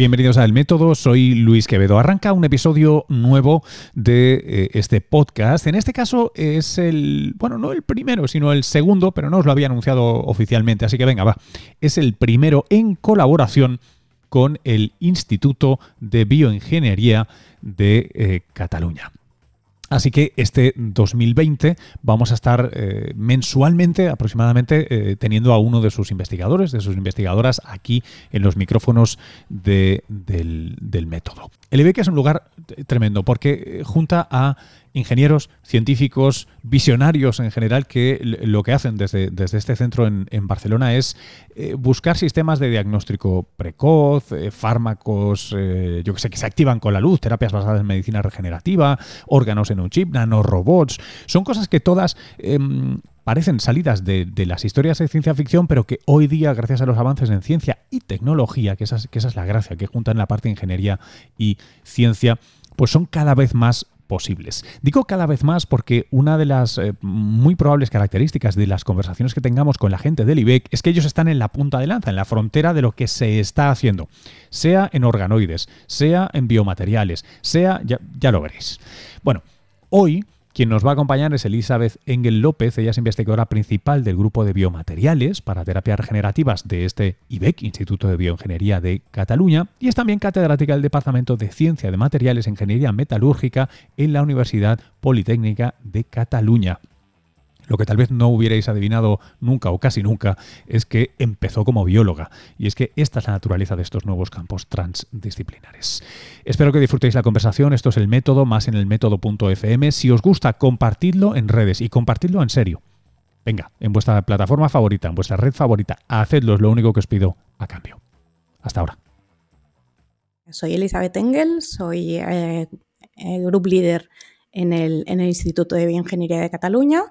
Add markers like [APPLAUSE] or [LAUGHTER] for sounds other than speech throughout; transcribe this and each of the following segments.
Bienvenidos a El Método, soy Luis Quevedo. Arranca un episodio nuevo de eh, este podcast. En este caso es el, bueno, no el primero, sino el segundo, pero no os lo había anunciado oficialmente, así que venga, va. Es el primero en colaboración con el Instituto de Bioingeniería de eh, Cataluña. Así que este 2020 vamos a estar eh, mensualmente aproximadamente eh, teniendo a uno de sus investigadores, de sus investigadoras aquí en los micrófonos del, método. El IBEC es un lugar tremendo porque junta a ingenieros, científicos, visionarios en general, que lo que hacen desde, desde este centro en, Barcelona es eh, buscar sistemas de diagnóstico precoz, eh, fármacos, eh, yo que sé, que se activan con la luz, terapias basadas en medicina regenerativa, órganos en un chip, nanorobots. Son cosas que todas em, parecen salidas de, las historias de ciencia ficción, pero que hoy día, gracias a los avances en ciencia y tecnología, que esa, que esa es la gracia, que juntan la parte de ingeniería y ciencia, pues son cada vez más posibles. Digo cada vez más porque una de las eh, muy probables características de las conversaciones que tengamos con la gente del IBEC es que ellos están en la punta de lanza, en la frontera de lo que se está haciendo, sea en organoides, sea en biomateriales, sea, ya, ya lo veréis. Bueno, hoy quien nos va a acompañar es Elizabeth Engel López, ella es investigadora principal del grupo de biomateriales para terapias regenerativas de este IBEC, Instituto de Bioingeniería de Cataluña, y es también catedrática del Departamento de Ciencia de Materiales e Ingeniería Metalúrgica en la Universidad Politécnica de Cataluña. Lo que tal vez no hubierais adivinado nunca o casi nunca es que empezó como bióloga. Y es que esta es la naturaleza de estos nuevos campos transdisciplinares. Espero que disfrutéis la conversación. Esto es el método, más en el método.fm. Si os gusta, compartidlo en redes y compartidlo en serio. Venga, en vuestra plataforma favorita, en vuestra red favorita, hacedlo, es lo único que os pido a cambio. Hasta ahora. Soy Elizabeth Engel, soy eh, eh, group leader en el, en el Instituto de Bioingeniería de Cataluña.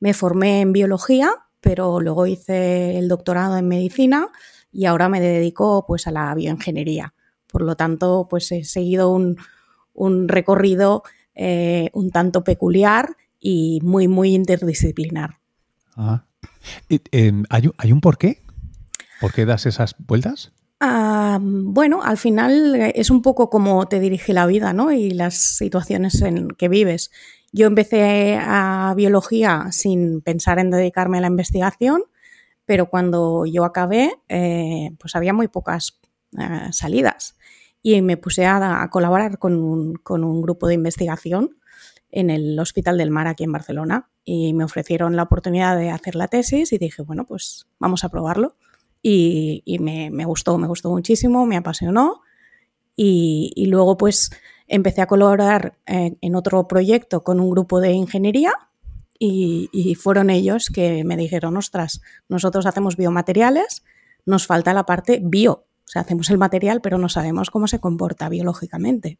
Me formé en biología, pero luego hice el doctorado en medicina y ahora me dedico pues a la bioingeniería. Por lo tanto, pues he seguido un, recorrido eh, un tanto peculiar y muy, muy interdisciplinar. Ah. Em, ¿hay, ¿Hay un porqué? ¿Por qué das esas vueltas? Ah, bueno, al final es un poco como te dirige la vida, ¿no? Y las situaciones en que vives. Yo empecé a biología sin pensar en dedicarme a la investigación, pero cuando yo acabé, eh, pues había muy pocas eh, salidas y me puse a, colaborar con un, grupo de investigación en el Hospital del Mar aquí en Barcelona y me ofrecieron la oportunidad de hacer la tesis y dije, bueno, pues vamos a probarlo. Y, me, gustó, me gustó muchísimo, me apasionó y luego pues empecé a colaborar eh, en, otro proyecto con un grupo de ingeniería y, fueron ellos que me dijeron, ostras, nosotros hacemos biomateriales, nos falta la parte bio. O sea, hacemos el material, pero no sabemos cómo se comporta biológicamente.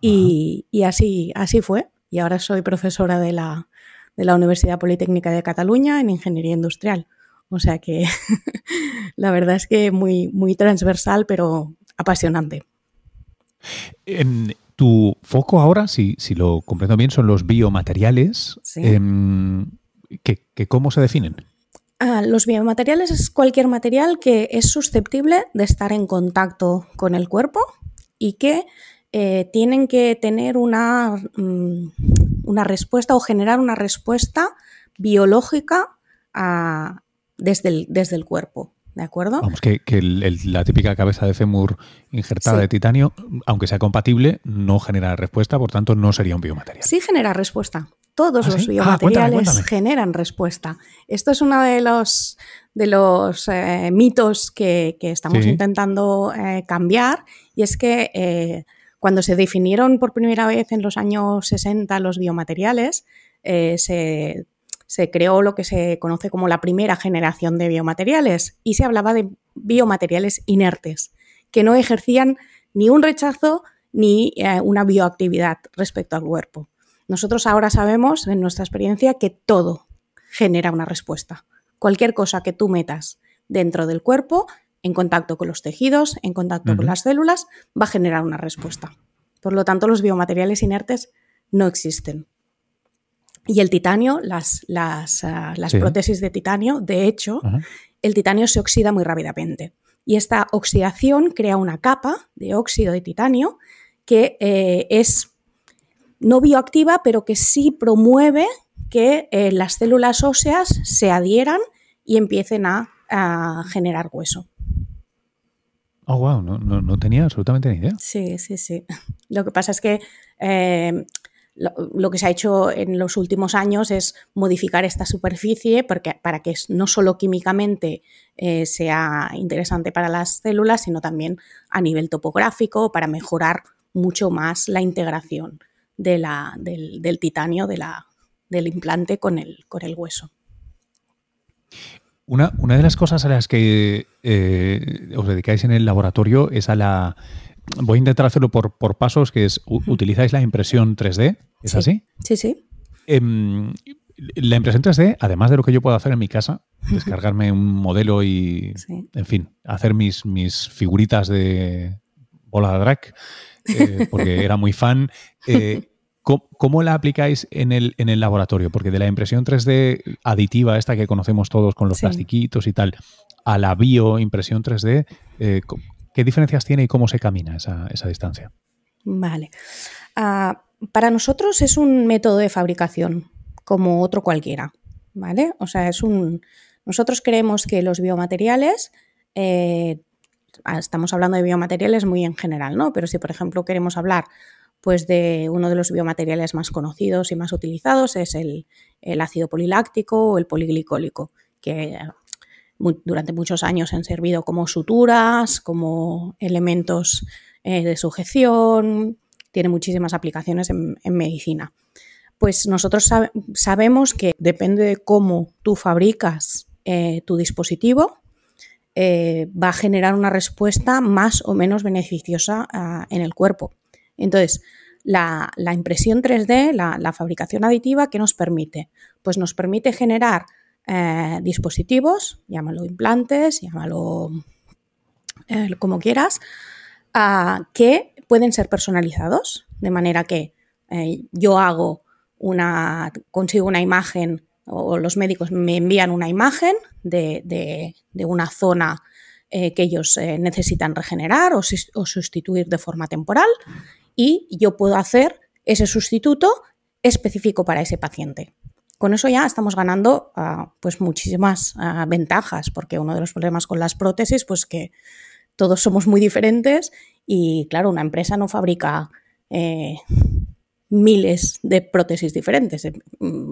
Y, así, así fue. Y ahora soy profesora de la, de la Universidad Politécnica de Cataluña en Ingeniería Industrial. O sea que [LAUGHS] la verdad es que muy, muy transversal, pero apasionante. En, tu foco ahora, si, si lo comprendo bien, son los biomateriales. Em, ¿Cómo se definen? Ah, los biomateriales es cualquier material que es susceptible de estar en contacto con el cuerpo y que eh, tienen que tener una, mm, una, respuesta o generar una respuesta biológica desde, desde el cuerpo. ¿De acuerdo? Vamos, que, la típica cabeza de fémur injertada de titanio, aunque sea compatible, no genera respuesta, por tanto no sería un biomaterial. Sí genera respuesta. Todos ¿Ah, los ah, biomateriales generan respuesta. Esto es uno de los, de los eh, mitos que, estamos intentando eh, cambiar y es que eh, cuando se definieron por primera vez en los años 60 los biomateriales, se se creó lo que se conoce como la primera generación de biomateriales y se hablaba de biomateriales inertes, que no ejercían ni un rechazo ni eh, una bioactividad respecto al cuerpo. Nosotros ahora sabemos, en nuestra experiencia, que todo genera una respuesta. Cualquier cosa que tú metas dentro del cuerpo, en contacto con los tejidos, en contacto con las células, va a generar una respuesta. Por lo tanto, los biomateriales inertes no existen. Y el titanio, las, las, ah, prótesis de titanio, de hecho, el titanio se oxida muy rápidamente. y esta oxidación crea una capa de óxido de titanio que eh, es no bioactiva, pero que sí promueve que eh, las células óseas se adhieran y empiecen a, generar hueso. Oh, wow, no, tenía absolutamente ni idea. Sí, sí, sí. Lo que pasa es que eh, lo, que se ha hecho en los últimos años es modificar esta superficie porque, para que no solo químicamente eh, sea interesante para las células, sino también a nivel topográfico para mejorar mucho más la integración del, titanio del implante con el, con el hueso. Una, una, de las cosas a las que eh, os dedicáis en el laboratorio es a la voy a intentar hacerlo por, por pasos, que es, utilizáis la impresión 3D, ¿es así? Sí, sí. Em, la impresión 3D, además de lo que yo puedo hacer en mi casa, descargarme un modelo y, en fin, hacer mis, mis figuritas de bola de drag, eh, [LAUGHS] porque era muy fan. Eh, ¿cómo, la aplicáis en el, en el laboratorio? Porque de la impresión 3D aditiva, esta que conocemos todos con los plastiquitos y tal, a la bioimpresión 3D, eh, ¿Qué diferencias tiene y cómo se camina esa, distancia? Vale. Ah, para nosotros es un método de fabricación como otro cualquiera, ¿vale? O sea, es un... Nosotros creemos que los biomateriales, eh, ah, estamos hablando de biomateriales muy en general, ¿no? Pero si, por ejemplo, queremos hablar pues de uno de los biomateriales más conocidos y más utilizados es el, el ácido poliláctico o el poliglicólico, que durante muchos años han servido como suturas, como elementos eh, de sujeción, tiene muchísimas aplicaciones en, medicina. Pues nosotros sabemos que depende de cómo tú fabricas eh, tu dispositivo, eh, va a generar una respuesta más o menos beneficiosa ah, en el cuerpo. Entonces, la, impresión 3D, la, la, fabricación aditiva, ¿qué nos permite? Pues nos permite generar eh, dispositivos, llámalo implantes, llámalo eh, como quieras, que pueden ser personalizados, de manera que eh, yo hago una, consigo una imagen o los médicos me envían una imagen de, una zona que ellos necesitan regenerar o sustituir de forma temporal y yo puedo hacer ese sustituto específico para ese paciente. Con eso ya estamos ganando ah, pues muchísimas ah, ventajas, porque uno de los problemas con las prótesis, pues que todos somos muy diferentes y claro, una empresa no fabrica eh, miles de prótesis diferentes. Eh,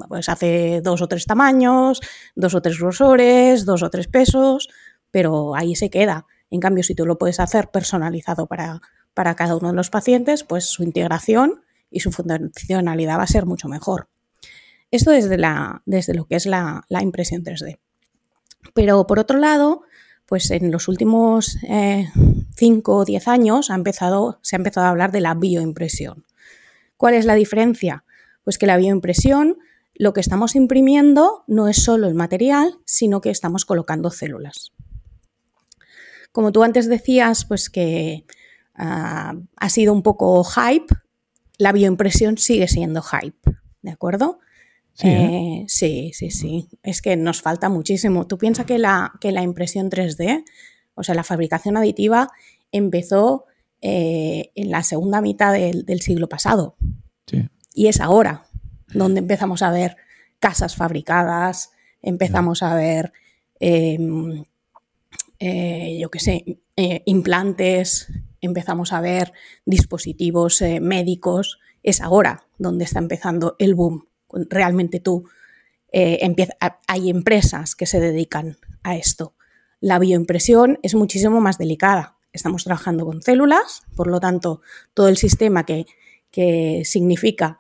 pues hace dos o tres tamaños, dos o tres grosores, dos o tres pesos, pero ahí se queda. En cambio, si tú lo puedes hacer personalizado para, para cada uno de los pacientes, pues su integración y su funcionalidad va a ser mucho mejor. Esto desde, lo que es la, impresión 3D. Pero por otro lado, pues en los últimos 5 eh, o 10 años ha empezado, se ha empezado a hablar de la bioimpresión. ¿Cuál es la diferencia? Pues que la bioimpresión, lo que estamos imprimiendo no es solo el material, sino que estamos colocando células. Como tú antes decías, pues que ah, ha sido un poco hype, la bioimpresión sigue siendo hype, ¿de acuerdo? ¿Eh? Eh, sí, sí, sí, Es que nos falta muchísimo. Tú piensas que la, que la impresión 3D, o sea, la fabricación aditiva, empezó eh, en la segunda mitad del, siglo pasado. Y es ahora donde empezamos a ver casas fabricadas, empezamos a ver, em, yo qué sé, implantes, empezamos a ver dispositivos médicos. Es ahora donde está empezando el boom realmente tú eh, hay empresas que se dedican a esto. La bioimpresión es muchísimo más delicada. Estamos trabajando con células, por lo tanto, todo el sistema que, que significa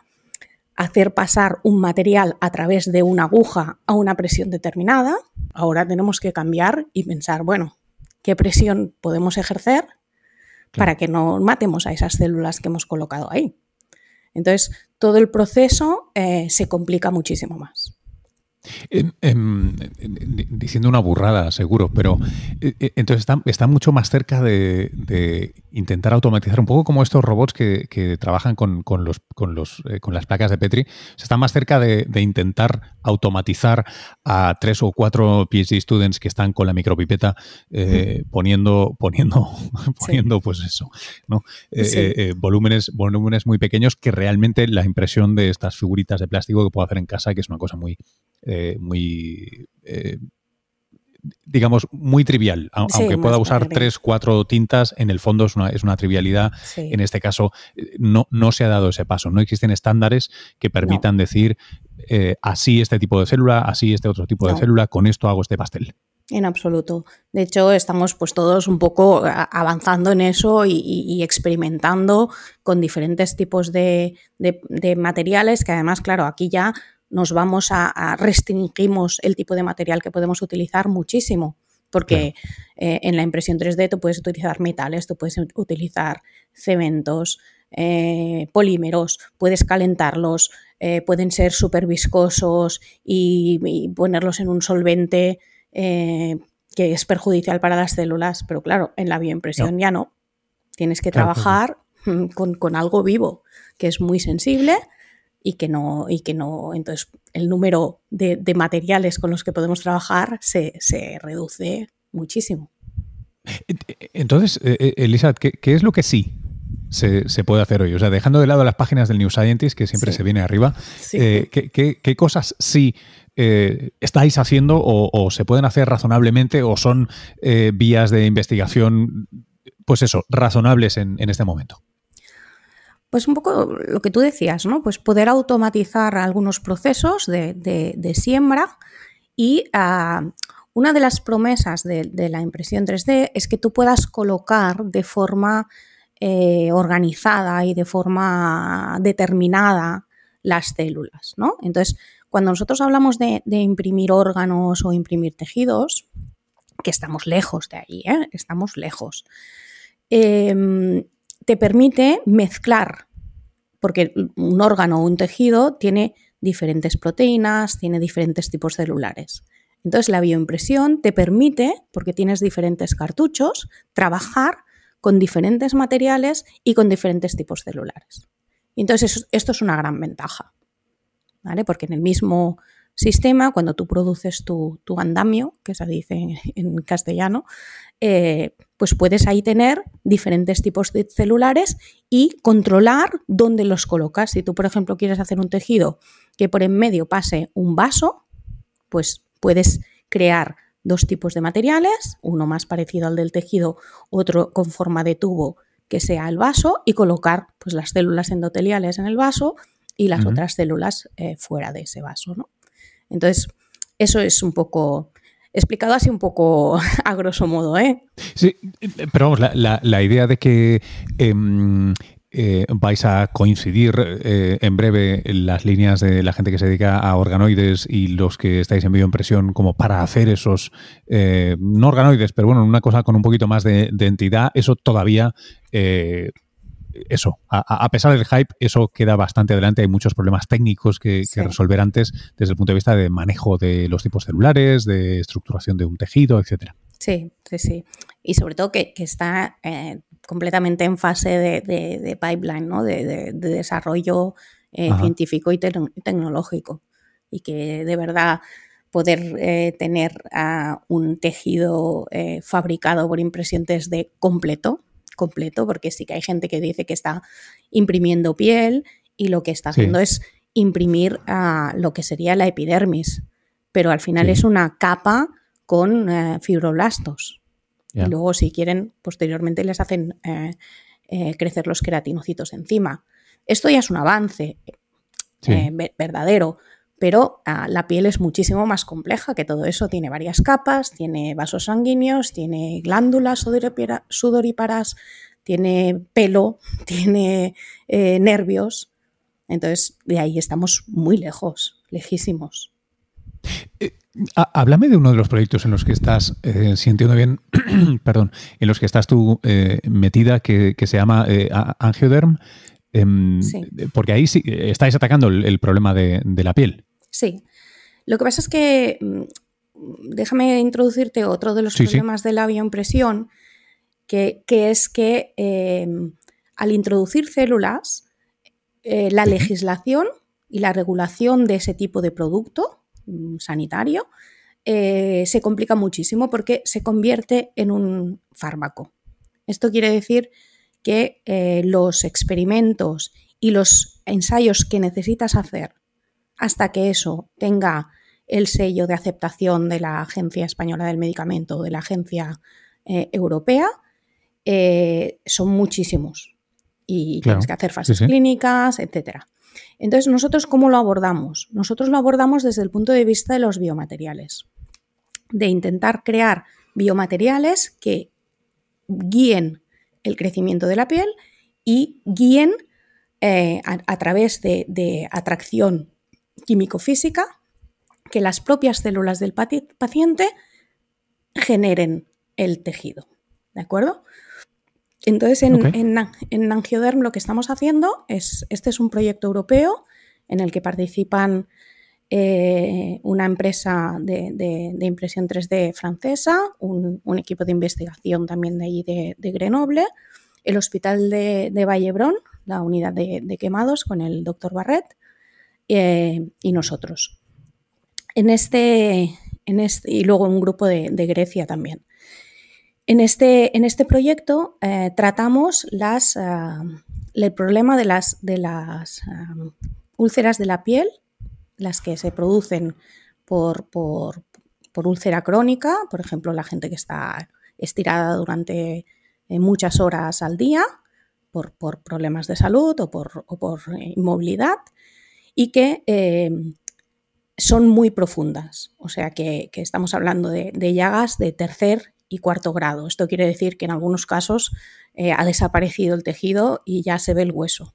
hacer pasar un material a través de una aguja a una presión determinada, ahora tenemos que cambiar y pensar, bueno, ¿qué presión podemos ejercer para que no matemos a esas células que hemos colocado ahí? Entonces, todo el proceso eh, se complica muchísimo más. Diciendo una burrada, seguro, pero eh, eh, entonces está, mucho más cerca de, intentar automatizar un poco como estos robots que, trabajan con, los, con, los, eh, con las placas de Petri. Se está más cerca de, intentar automatizar a tres o cuatro PhD students que están con la micropipeta poniendo, poniendo, [LAUGHS] poniendo pues eso, ¿no? volúmenes, volúmenes muy pequeños que realmente la impresión de estas figuritas de plástico que puedo hacer en casa, que es una cosa muy eh, muy, eh, digamos, muy trivial. Aunque pueda usar tres, cuatro tintas, en el fondo es una, es una trivialidad. En este caso, eh, no, no se ha dado ese paso. No existen estándares que permitan decir así este tipo de célula, así este otro tipo de célula, con esto hago este pastel. En absoluto. De hecho, estamos pues todos un poco avanzando en eso y, experimentando con diferentes tipos de, de, materiales que además, claro, aquí ya nos vamos a, restringimos el tipo de material que podemos utilizar muchísimo. Porque eh, en la impresión 3D tú puedes utilizar metales, tú puedes utilizar cementos, eh, polímeros, puedes calentarlos, eh, pueden ser súper viscosos y, ponerlos en un solvente que es perjudicial para las células. Pero claro, en la bioimpresión ya no. Tienes que trabajar con, con, algo vivo, que es muy sensible y que no, y que no, entonces el número de, materiales con los que podemos trabajar se, reduce muchísimo. Entonces, eh, eh, Elisa, ¿qué, es lo que sí se, puede hacer hoy? O sea, dejando de lado las páginas del New Scientist, que siempre se viene arriba, eh, ¿qué, cosas sí estáis haciendo o, se pueden hacer razonablemente o son vías de investigación, pues eso, razonables en este momento? Pues un poco lo que tú decías, ¿no? Pues poder automatizar algunos procesos de, siembra y ah, una de las promesas de, la impresión 3D es que tú puedas colocar de forma eh, organizada y de forma determinada las células, ¿no? Entonces, cuando nosotros hablamos de, imprimir órganos o imprimir tejidos, que estamos lejos de ahí, ¿eh? estamos lejos. Em, te permite mezclar, porque un órgano o un tejido tiene diferentes proteínas, tiene diferentes tipos celulares. Entonces la bioimpresión te permite, porque tienes diferentes cartuchos, trabajar con diferentes materiales y con diferentes tipos celulares. Entonces esto es una gran ventaja, ¿vale? Porque en el mismo sistema, cuando tú produces tu, andamio, que se dice en castellano, eh, pues puedes ahí tener diferentes tipos de celulares y controlar dónde los colocas. Si tú, por ejemplo, quieres hacer un tejido que por en medio pase un vaso, pues puedes crear dos tipos de materiales, uno más parecido al del tejido, otro con forma de tubo que sea el vaso y colocar pues, las células endoteliales en el vaso y las otras células eh, fuera de ese vaso. ¿no? Entonces, eso es un poco explicado así un poco [LAUGHS] a grosso modo, ¿eh? Sí, pero vamos, la, idea de que em, eh, vais a coincidir eh, en breve las líneas de la gente que se dedica a organoides y los que estáis en bioimpresión como para hacer esos, eh, no organoides, pero bueno, una cosa con un poquito más de entidad, eso todavía eso, a, pesar del hype, eso queda bastante adelante. Hay muchos problemas técnicos que, resolver antes desde el punto de vista de manejo de los tipos celulares, de estructuración de un tejido, etcétera. Sí, sí, sí. Y sobre todo que, está eh, completamente en fase de, pipeline, ¿no? de, desarrollo eh, científico y tecnológico. Y que de verdad poder eh, tener un tejido fabricado por impresión de completo, completo, porque sí que hay gente que dice que está imprimiendo piel y lo que está haciendo es imprimir a lo que sería la epidermis, pero al final es una capa con eh, fibroblastos. Y luego, si quieren, posteriormente les hacen eh, eh, crecer los queratinocitos encima. Esto ya es un avance verdadero, pero ah, la piel es muchísimo más compleja que todo eso. Tiene varias capas, tiene vasos sanguíneos, tiene glándulas sudoríparas, tiene pelo, [LAUGHS] tiene eh, nervios. Entonces, de ahí estamos muy lejos, lejísimos. Eh, háblame de uno de los proyectos en los que estás, eh, si entiendo bien, [CLEARS THROAT] perdón, en los que estás tú metida, que, se llama Angioderm, em, porque ahí sí estáis atacando el, problema de, la piel. Sí. Lo que pasa es que, mm, déjame introducirte otro de los problemas de la bioimpresión, que, es que eh, al introducir células, eh, la legislación y la regulación de ese tipo de producto mm, sanitario eh, se complica muchísimo porque se convierte en un fármaco. Esto quiere decir que los experimentos y los ensayos que necesitas hacer hasta que eso tenga el sello de aceptación de la Agencia Española del Medicamento o de la Agencia eh, Europea, eh, son muchísimos. Y tienes que hacer fases clínicas, etc. Entonces, ¿nosotros cómo lo abordamos? Nosotros lo abordamos desde el punto de vista de los biomateriales, de intentar crear biomateriales que guíen el crecimiento de la piel y guíen eh, a, través de, de atracción químico-física que las propias células del paciente generen el tejido. ¿De acuerdo? Entonces, en, en, Angioderm lo que estamos haciendo es, este es un proyecto europeo en el que participan eh, una empresa de, impresión 3D francesa, un, equipo de investigación también de allí de, Grenoble, el Hospital de, Vallebrón, la unidad de, quemados con el doctor Barret eh, y nosotros en este, en este, y luego un grupo de, Grecia también. En este, en este proyecto eh, tratamos las, ah, el problema de las, de las ah, úlceras de la piel, las que se producen por, por, úlcera crónica, por ejemplo, la gente que está estirada durante eh, muchas horas al día por, problemas de salud o por, por inmovilidad, y que eh, son muy profundas, o sea que, estamos hablando de, llagas de tercer y cuarto grado. Esto quiere decir que en algunos casos eh, ha desaparecido el tejido y ya se ve el hueso.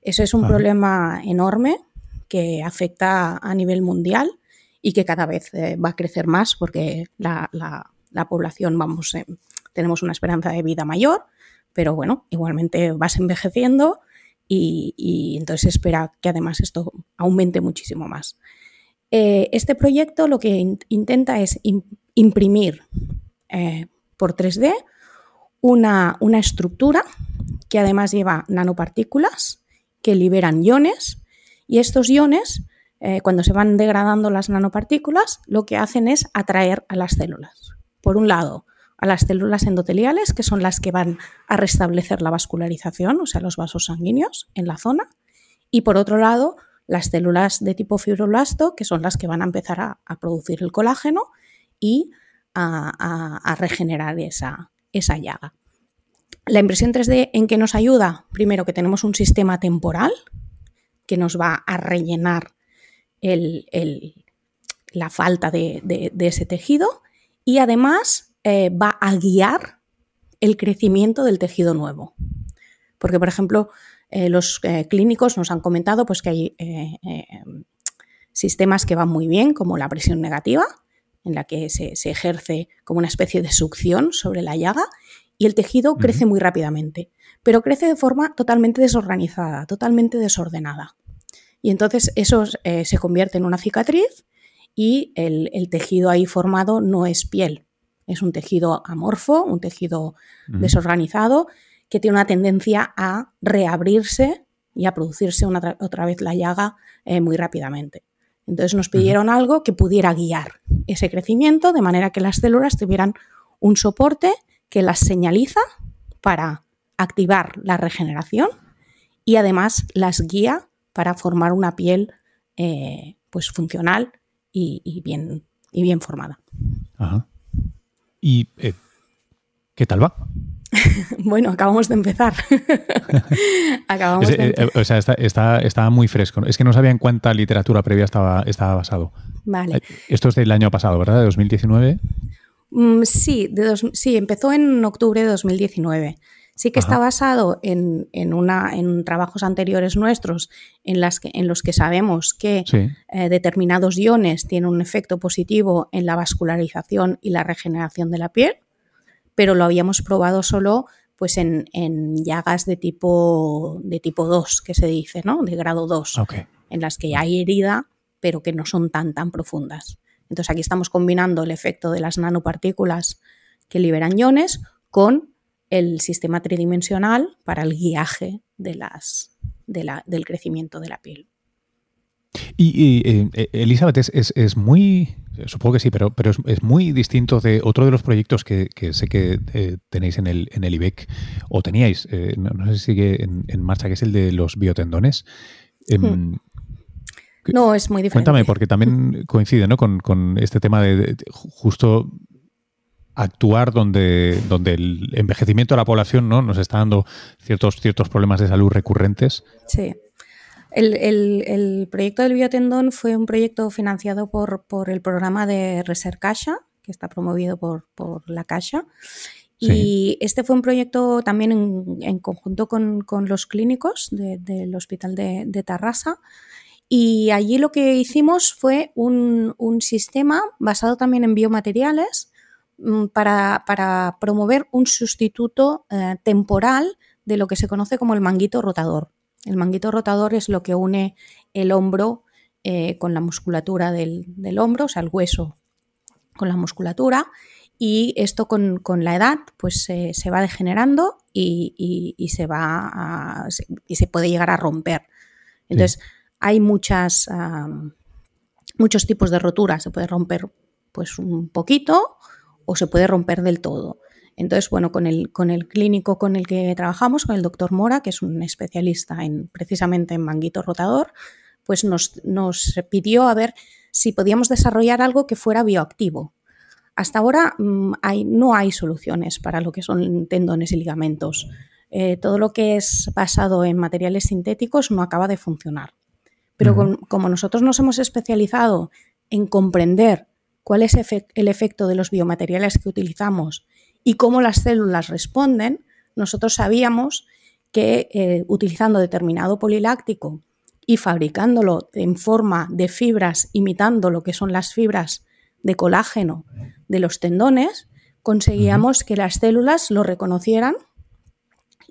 Eso es un problema enorme que afecta a nivel mundial y que cada vez eh, va a crecer más porque la, población, vamos, tenemos una esperanza de vida mayor, pero bueno, igualmente vas envejeciendo y, entonces espera que además esto aumente muchísimo más. Eh, este proyecto lo que intenta es imprimir eh, por 3D una, estructura que además lleva nanopartículas que liberan iones y estos iones, eh, cuando se van degradando las nanopartículas, lo que hacen es atraer a las células. Por un lado, a las células endoteliales, que son las que van a restablecer la vascularización, o sea, los vasos sanguíneos en la zona, y por otro lado, las células de tipo fibroblasto, que son las que van a empezar a, producir el colágeno y a, regenerar esa, esa llaga. La impresión 3D en qué nos ayuda? Primero que tenemos un sistema temporal que nos va a rellenar la falta de, ese tejido y además eh, va a guiar el crecimiento del tejido nuevo. Porque, por ejemplo, eh, los eh, clínicos nos han comentado pues, que hay sistemas que van muy bien, como la presión negativa, en la que se, ejerce como una especie de succión sobre la llaga y el tejido crece muy rápidamente, pero crece de forma totalmente desorganizada, totalmente desordenada. Y entonces eso se convierte en una cicatriz y el, tejido ahí formado no es piel, es un tejido amorfo, un tejido desorganizado que tiene una tendencia a reabrirse y a producirse otra vez la llaga eh, muy rápidamente. Entonces nos pidieron algo que pudiera guiar ese crecimiento de manera que las células tuvieran un soporte que las señaliza para activar la regeneración y además las guía para formar una piel eh, pues funcional y, bien, y bien formada. ¿Y eh, qué tal va? [LAUGHS] bueno, acabamos de empezar. [LAUGHS] acabamos eh, eh, O sea, está, muy fresco. Es que no sabía en cuánta literatura previa estaba, estaba basado. Vale. Esto es del año pasado, ¿verdad? ¿De 2019? Mm, sí, de sí, empezó en octubre de 2019. Sí que está basado en, una, en trabajos anteriores nuestros en, las que, en los que sabemos que determinados iones tienen un efecto positivo en la vascularización y la regeneración de la piel pero lo habíamos probado solo pues en, llagas de tipo, de tipo 2, que se dice, ¿no? De grado 2, en las que hay herida pero que no son tan, tan profundas. Entonces aquí estamos combinando el efecto de las nanopartículas que liberan iones con el sistema tridimensional para el guiaje de las, del crecimiento de la piel. Y, eh, Elizabeth, es, muy, supongo que sí, pero, pero es, muy distinto de otro de los proyectos que, sé que eh, tenéis en el, en el IBEC, o teníais, eh, no, sé si sigue en, marcha, que es el de los biotendones. Em, hmm. No, es muy diferente. Cuéntame, porque también [LAUGHS] coincide ¿no? con, este tema de, justo actuar donde, donde el envejecimiento de la población ¿no? nos está dando ciertos, ciertos problemas de salud recurrentes. Sí. El, proyecto del biotendón fue un proyecto financiado por, por el programa de Reser Caixa, que está promovido por, la Caixa. Y este fue un proyecto también en, conjunto con, los clínicos del Hospital de, de, Tarrasa. Y allí lo que hicimos fue un, sistema basado también en biomateriales mm, para, promover un sustituto eh, temporal de lo que se conoce como el manguito rotador. El manguito rotador es lo que une el hombro eh, con la musculatura del, hombro, o sea, el hueso con la musculatura. Y esto con, la edad pues se va degenerando y, se va y se puede llegar a romper. Entonces, hay muchas, muchos tipos de roturas. Se puede romper pues un poquito o se puede romper del todo. Entonces, bueno, con el, con el clínico con el que trabajamos, con el doctor Mora, que es un especialista en, precisamente en manguito rotador, pues nos, pidió a ver si podíamos desarrollar algo que fuera bioactivo. Hasta ahora mm, hay, no hay soluciones para lo que son tendones y ligamentos. Eh, todo lo que es basado en materiales sintéticos no acaba de funcionar. Pero como nosotros nos hemos especializado en comprender cuál es el efecto de los biomateriales que utilizamos y cómo las células responden, nosotros sabíamos que eh, utilizando determinado poliláctico y fabricándolo en forma de fibras, imitando lo que son las fibras de colágeno de los tendones, conseguíamos que las células lo reconocieran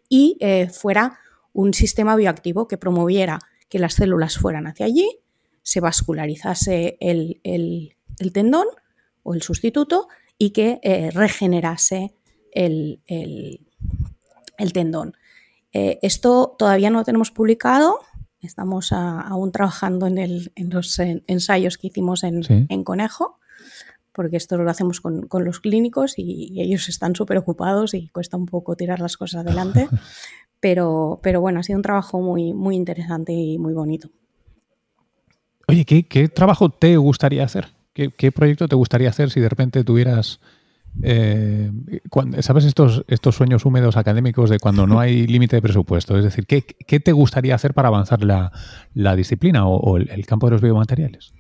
y eh, fuera un sistema bioactivo que promoviera que las células fueran hacia allí, se vascularizase el, el tendón o el sustituto y que eh, regenerase el, tendón. Eh, esto todavía no lo tenemos publicado, estamos aún trabajando en, los ensayos que hicimos en, Conejo, porque esto lo hacemos con, los clínicos y, ellos están súper ocupados y cuesta un poco tirar las cosas adelante. [LAUGHS] Pero, pero bueno, ha sido un trabajo muy, muy interesante y muy bonito. Oye, ¿qué trabajo te gustaría hacer? ¿Qué, proyecto te gustaría hacer si de repente tuvieras, eh, ¿sabes estos, estos sueños húmedos académicos de cuando no hay [LAUGHS] límite de presupuesto? Es decir, ¿qué, te gustaría hacer para avanzar la, disciplina o, el, campo de los biomateriales?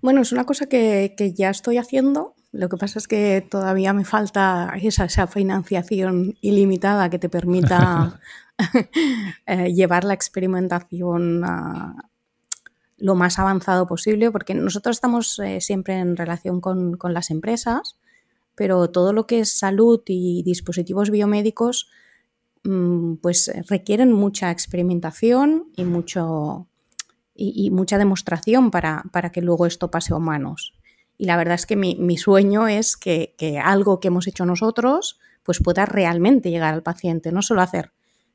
Bueno, es una cosa que, ya estoy haciendo. Lo que pasa es que todavía me falta esa, esa financiación ilimitada que te permita [LAUGHS] [LAUGHS] eh, llevar la experimentación a, lo más avanzado posible, porque nosotros estamos eh, siempre en relación con, las empresas, pero todo lo que es salud y dispositivos biomédicos, mm, pues requieren mucha experimentación y, mucho, y, mucha demostración para, que luego esto pase a humanos. Y la verdad es que mi, sueño es que, algo que hemos hecho nosotros pues pueda realmente llegar al paciente, no solo hacer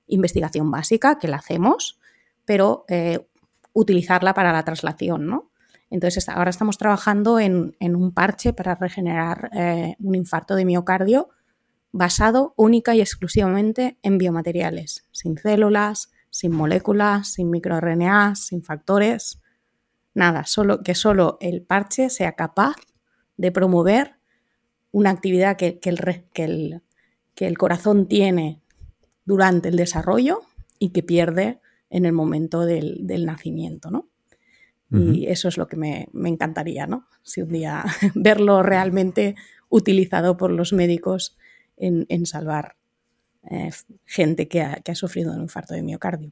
investigación básica, que la hacemos, pero eh, utilizarla para la traslación, ¿no? Entonces, ahora estamos trabajando en, un parche para regenerar eh, un infarto de miocardio basado única y exclusivamente en biomateriales, sin células, sin moléculas, sin microRNA, sin factores, nada, solo que solo el parche sea capaz de promover una actividad que, el, que el corazón tiene durante el desarrollo y que pierde en el momento del, nacimiento, ¿no? Y eso es lo que me, encantaría, ¿no? Si un día [LAUGHS] verlo realmente utilizado por los médicos en, salvar eh, gente que ha, sufrido un infarto de miocardio.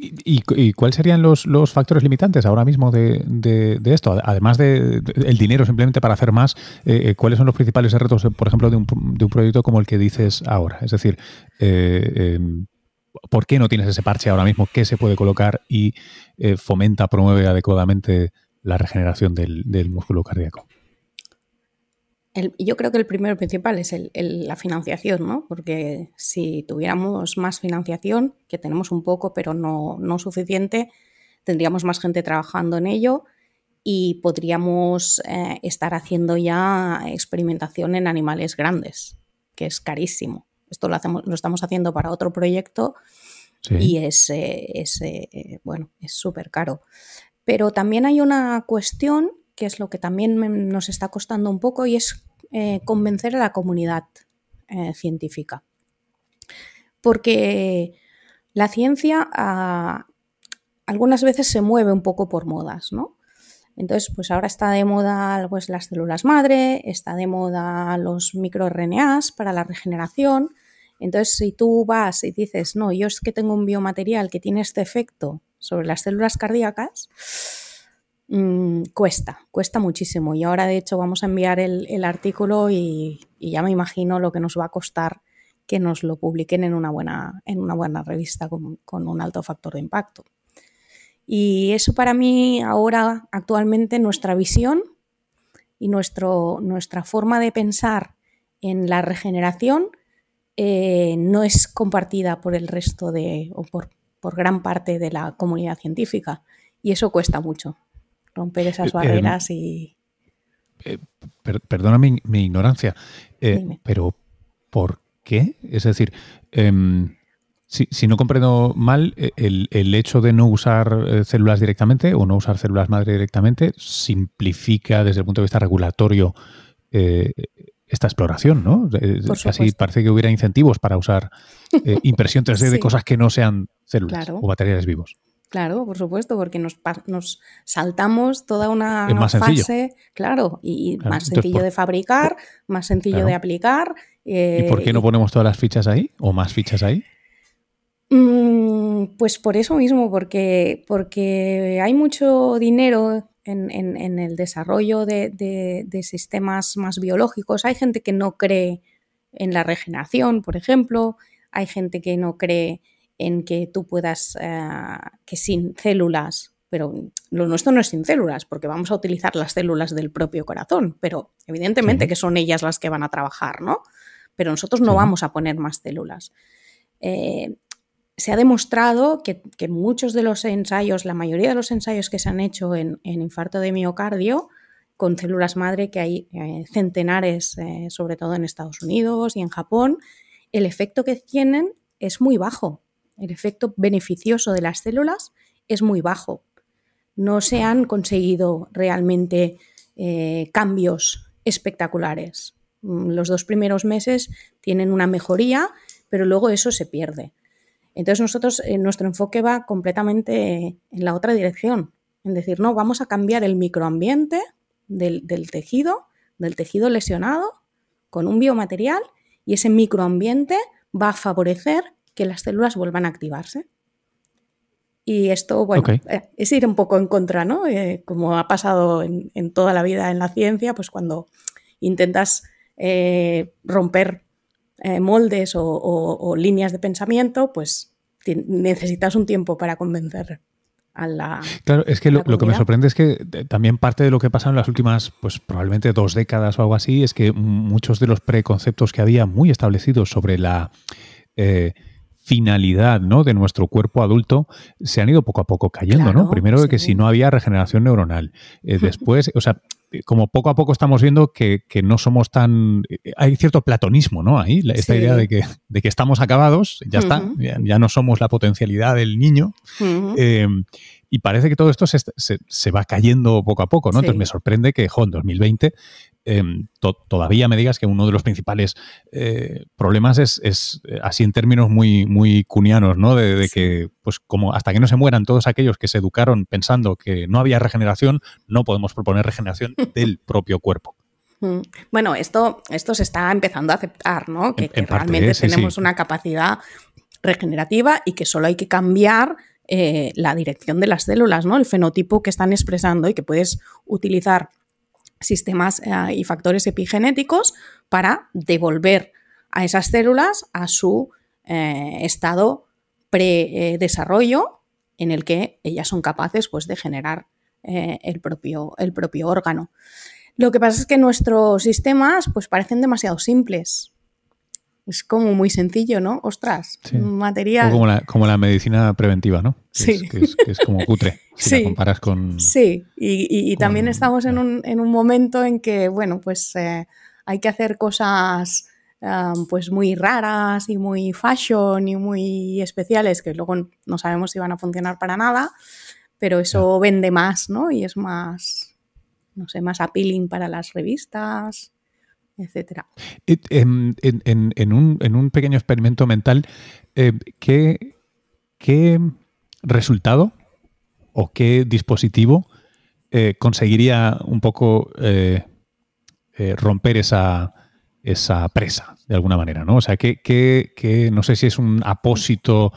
¿Y, cuáles serían los, factores limitantes ahora mismo de, esto? Además del de, dinero simplemente para hacer más, eh, eh, ¿cuáles son los principales retos, por ejemplo, de un, proyecto como el que dices ahora? Es decir, em, ¿por qué no tienes ese parche ahora mismo? ¿Qué se puede colocar? Y eh, fomenta, promueve adecuadamente la regeneración del, músculo cardíaco? yo creo que el primero principal es la financiación, ¿no? Porque si tuviéramos más financiación, que tenemos un poco, pero no, no suficiente, tendríamos más gente trabajando en ello y podríamos eh, estar haciendo ya experimentación en animales grandes, que es carísimo. Esto lo, hacemos, lo estamos haciendo para otro proyecto y es, eh, eh, bueno, es súper caro. Pero también hay una cuestión que es lo que también nos está costando un poco y es convencer a la comunidad científica. Porque la ciencia ah, algunas veces se mueve un poco por modas, ¿no? Entonces, pues ahora está de moda pues, las células madre, está de moda los microRNAs para la regeneración. Entonces, si tú vas y dices, no, yo es que tengo un biomaterial que tiene este efecto sobre las células cardíacas, mm, cuesta, cuesta muchísimo. Y ahora, de hecho, vamos a enviar el, artículo y, ya me imagino lo que nos va a costar que nos lo publiquen en una buena, en una buena revista con un alto factor de impacto. Y eso para mí ahora, actualmente, nuestra visión y nuestro, nuestra forma de pensar en la regeneración eh, no es compartida por el resto de, o por, gran parte de la comunidad científica. Y eso cuesta mucho, romper esas eh, barreras y... Eh, perdona mi, ignorancia, pero ¿por qué? Es decir, em, si, no comprendo mal, eh, el, hecho de no usar eh, células directamente o no usar células madre directamente simplifica desde el punto de vista regulatorio eh, esta exploración, ¿no? Casi parece que hubiera incentivos para usar [LAUGHS] impresión 3D de cosas que no sean células o materiales vivos. Claro, por supuesto, porque nos, nos saltamos toda una fase, claro, y más sencillo de fabricar, más sencillo de aplicar. ¿Y por qué no ponemos todas las fichas ahí o más fichas ahí? Mm, pues por eso mismo, porque, porque hay mucho dinero en, el desarrollo de, sistemas más biológicos. Hay gente que no cree en la regeneración, por ejemplo. Hay gente que no cree en que tú puedas, eh, que sin células, pero lo nuestro no es sin células, porque vamos a utilizar las células del propio corazón, pero evidentemente que son ellas las que van a trabajar, ¿no? Pero nosotros no vamos a poner más células. Eh, se ha demostrado que, muchos de los ensayos, la mayoría de los ensayos que se han hecho en, infarto de miocardio, con células madre, que hay eh, centenares, eh, sobre todo en Estados Unidos y en Japón, el efecto que tienen es muy bajo. El efecto beneficioso de las células es muy bajo. No se han conseguido realmente eh, cambios espectaculares. Mm, los dos primeros meses tienen una mejoría, pero luego eso se pierde. Entonces nosotros, eh, nuestro enfoque va completamente en la otra dirección, en decir, no, vamos a cambiar el microambiente del, tejido, del tejido lesionado, con un biomaterial y ese microambiente va a favorecer que las células vuelvan a activarse. Y esto, bueno, eh, es ir un poco en contra, ¿no? Eh, como ha pasado en, toda la vida en la ciencia, pues cuando intentas romper eh, moldes o, líneas de pensamiento, pues necesitas un tiempo para convencer a la. Claro, es que lo, que me sorprende es que eh, también parte de lo que pasa en las últimas, pues probablemente dos décadas o algo así, es que muchos de los preconceptos que había muy establecidos sobre la. Eh, finalidad ¿no? de nuestro cuerpo adulto se han ido poco a poco cayendo, ¿no? Primero de que si no había regeneración neuronal. [LAUGHS] después, o sea, como poco a poco estamos viendo que, no somos tan... Hay cierto platonismo, ¿no? Ahí, esta idea de que, de que estamos acabados, ya está, ya, no somos la potencialidad del niño. Y parece que todo esto se, se, va cayendo poco a poco, ¿no? Entonces me sorprende que, jo, en 2020 Em, todavía me digas que uno de los principales eh, problemas es, eh, así en términos muy, muy cunianos, ¿no? De, que, pues como hasta que no se mueran todos aquellos que se educaron pensando que no había regeneración, no podemos proponer regeneración [LAUGHS] del propio cuerpo. Mm. Bueno, esto, esto se está empezando a aceptar, ¿no? Que, realmente tenemos una capacidad regenerativa y que solo hay que cambiar eh, la dirección de las células, ¿no? El fenotipo que están expresando y que puedes utilizar sistemas eh, y factores epigenéticos para devolver a esas células a su eh, estado pre-desarrollo en el que ellas son capaces pues, de generar el, propio, el propio órgano. Lo que pasa es que nuestros sistemas pues, parecen demasiado simples. Es como muy sencillo, ¿no? Ostras, material. como la, como la medicina preventiva, ¿no? sí. Es, que es, como cutre, [LAUGHS] si la comparas con. Sí, y, también estamos en un, en un, momento en que, bueno, pues eh, hay que hacer cosas pues muy raras y muy fashion y muy especiales que luego no sabemos si van a funcionar para nada, pero eso vende más, ¿no? Y es más, no sé, más appealing para las revistas, etcétera. En, un, pequeño experimento mental, eh, ¿qué, resultado o qué dispositivo eh, conseguiría un poco eh, romper esa, esa presa, de alguna manera, ¿no? O sea, no sé si es un apósito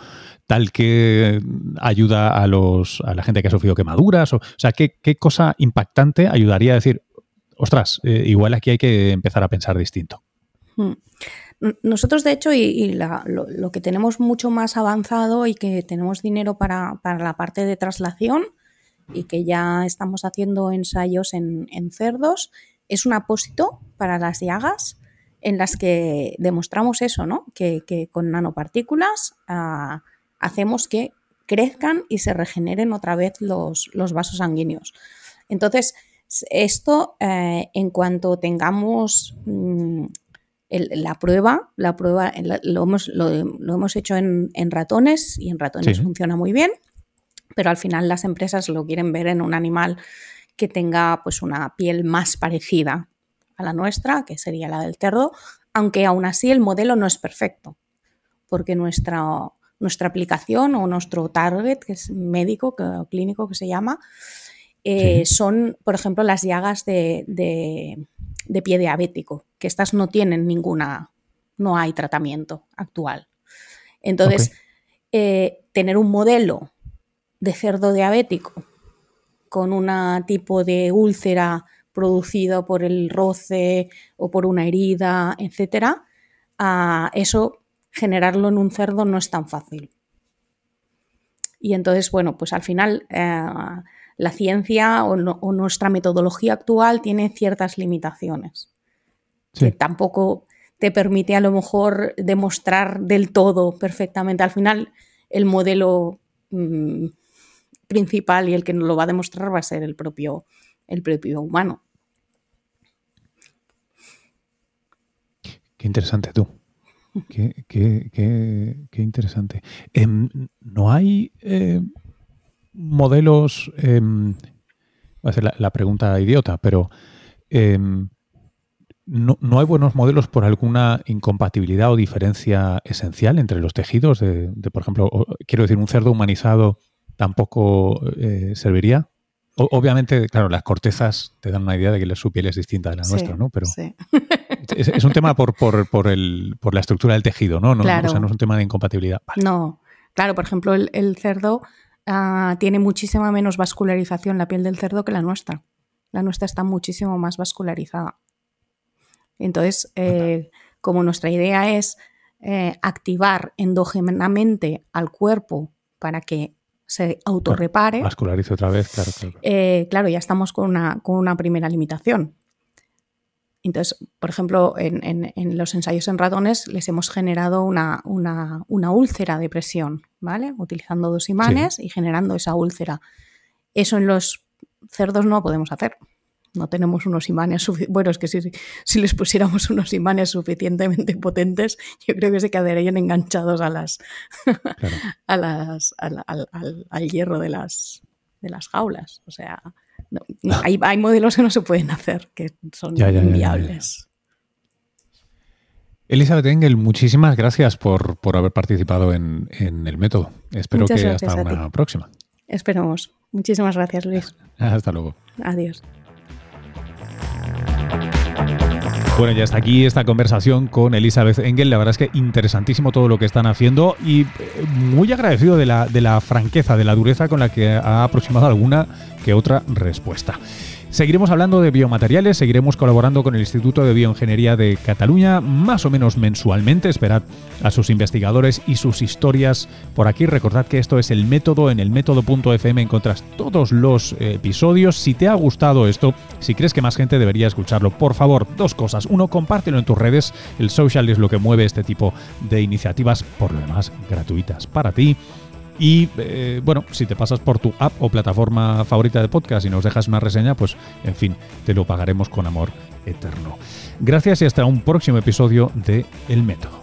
tal que ayuda a, la gente que ha sufrido quemaduras, o sea, ¿qué, cosa impactante ayudaría a decir, ostras, eh, igual aquí hay que empezar a pensar distinto? Hmm. Nosotros, de hecho, y, lo, que tenemos mucho más avanzado y que tenemos dinero para, la parte de traslación y que ya estamos haciendo ensayos en, cerdos, es un apósito para las llagas en las que demostramos eso, ¿no? Que, con nanopartículas ah, hacemos que crezcan y se regeneren otra vez los, vasos sanguíneos. Entonces, esto, eh, en cuanto tengamos mm, la prueba, la prueba lo, hemos, lo, hecho en, ratones y en ratones funciona muy bien, pero al final las empresas lo quieren ver en un animal que tenga pues una piel más parecida la nuestra, que sería la del cerdo, aunque aún así el modelo no es perfecto, porque nuestra, nuestra aplicación o nuestro target, que es médico, que, clínico que se llama, eh, son, por ejemplo, las llagas de, de, pie diabético, que estas no tienen ninguna, no hay tratamiento actual. Entonces, eh, tener un modelo de cerdo diabético con un tipo de úlcera producido por el roce o por una herida, etcétera, eso generarlo en un cerdo no es tan fácil. Y entonces, bueno, pues al final eh, la ciencia o, nuestra metodología actual tiene ciertas limitaciones. Que tampoco te permite a lo mejor demostrar del todo perfectamente. Al final, el modelo mm, principal y el que nos lo va a demostrar va a ser el propio el propio humano. Qué interesante tú. Qué, qué, interesante. Em, ¿No hay eh, modelos, em, va a ser la, pregunta idiota, pero em, no, hay buenos modelos por alguna incompatibilidad o diferencia esencial entre los tejidos? De, por ejemplo, quiero decir, un cerdo humanizado tampoco eh, serviría obviamente, claro, las cortezas te dan una idea de que su piel es distinta de la nuestra, ¿no? Pero es, un tema por, por, la estructura del tejido, ¿no? no, O sea, no es un tema de incompatibilidad. No, claro, por ejemplo, el, cerdo ah, tiene muchísima menos vascularización la piel del cerdo que la nuestra. La nuestra está muchísimo más vascularizada. Entonces, eh, como nuestra idea es eh, activar endógenamente al cuerpo para que se autorrepare. Vascularice otra vez, claro. Eh, claro, ya estamos con una, con una, primera limitación. Entonces, por ejemplo, en, los ensayos en ratones les hemos generado una, úlcera de presión, ¿vale? Utilizando dos imanes y generando esa úlcera. Eso en los cerdos no podemos hacer no tenemos unos imanes suficientes. Bueno, es que si, si, les pusiéramos [LAUGHS] unos imanes suficientemente potentes, yo creo que se quedarían enganchados a las, [LAUGHS] a las al, hierro de las, de las jaulas. O sea, hay, hay, modelos que no se pueden hacer, que son inviables. Elizabeth Engel, muchísimas gracias por, haber participado en, el método. Espero que hasta una próxima. Esperamos. Muchísimas gracias, Luis. [LAUGHS] Hasta luego. Adiós. Bueno, ya está aquí esta conversación con Elizabeth Engel. La verdad es que interesantísimo todo lo que están haciendo y eh, muy agradecido de la, de la franqueza, de la dureza con la que ha aproximado alguna que otra respuesta. Seguiremos hablando de biomateriales, seguiremos colaborando con el Instituto de Bioingeniería de Cataluña, más o menos mensualmente. Esperad a sus investigadores y sus historias por aquí. Recordad que esto es el método. En el método.fm encontras todos los episodios. Si te ha gustado esto, si crees que más gente debería escucharlo, por favor, dos cosas. Uno, compártelo en tus redes. El social es lo que mueve este tipo de iniciativas, por lo demás, gratuitas para ti. Y eh, bueno, si te pasas por tu app o plataforma favorita de podcast y nos dejas una reseña, pues en fin, te lo pagaremos con amor eterno. Gracias y hasta un próximo episodio de El Método.